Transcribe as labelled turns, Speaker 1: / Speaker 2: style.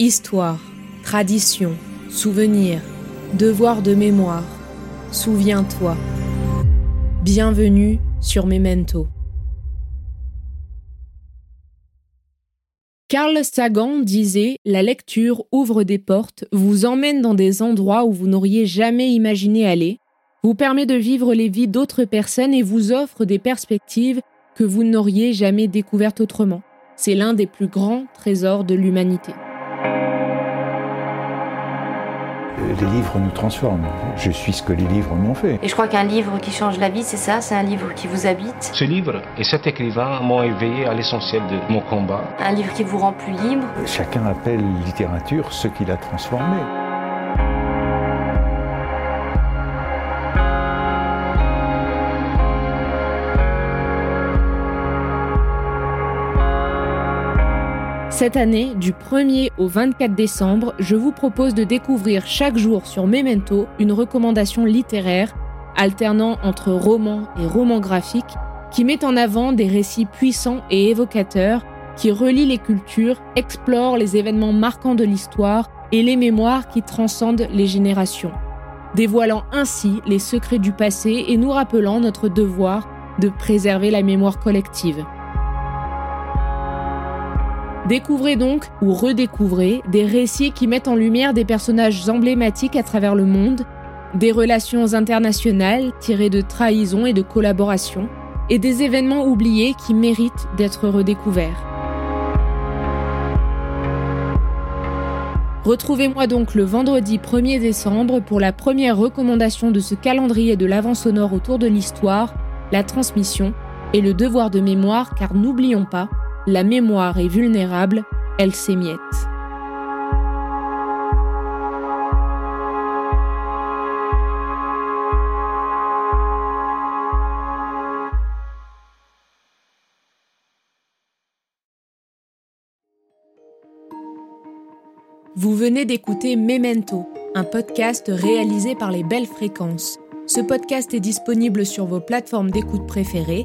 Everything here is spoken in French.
Speaker 1: Histoire, tradition, souvenir, devoir de mémoire. Souviens-toi. Bienvenue sur Memento. Carl Sagan disait La lecture ouvre des portes, vous emmène dans des endroits où vous n'auriez jamais imaginé aller, vous permet de vivre les vies d'autres personnes et vous offre des perspectives que vous n'auriez jamais découvertes autrement. C'est l'un des plus grands trésors de l'humanité.
Speaker 2: Les livres nous transforment. Je suis ce que les livres m'ont fait.
Speaker 3: Et je crois qu'un livre qui change la vie, c'est ça, c'est un livre qui vous habite.
Speaker 4: Ce livre et cet écrivain m'ont éveillé à l'essentiel de mon combat.
Speaker 3: Un livre qui vous rend plus libre.
Speaker 2: Chacun appelle littérature ce qu'il a transformé.
Speaker 1: Cette année, du 1er au 24 décembre, je vous propose de découvrir chaque jour sur Memento une recommandation littéraire alternant entre romans et romans graphiques qui met en avant des récits puissants et évocateurs qui relient les cultures, explorent les événements marquants de l'histoire et les mémoires qui transcendent les générations, dévoilant ainsi les secrets du passé et nous rappelant notre devoir de préserver la mémoire collective. Découvrez donc ou redécouvrez des récits qui mettent en lumière des personnages emblématiques à travers le monde, des relations internationales tirées de trahison et de collaboration, et des événements oubliés qui méritent d'être redécouverts. Retrouvez-moi donc le vendredi 1er décembre pour la première recommandation de ce calendrier de l'avant sonore autour de l'histoire, la transmission et le devoir de mémoire car n'oublions pas, la mémoire est vulnérable, elle s'émiette. Vous venez d'écouter Memento, un podcast réalisé par les belles fréquences. Ce podcast est disponible sur vos plateformes d'écoute préférées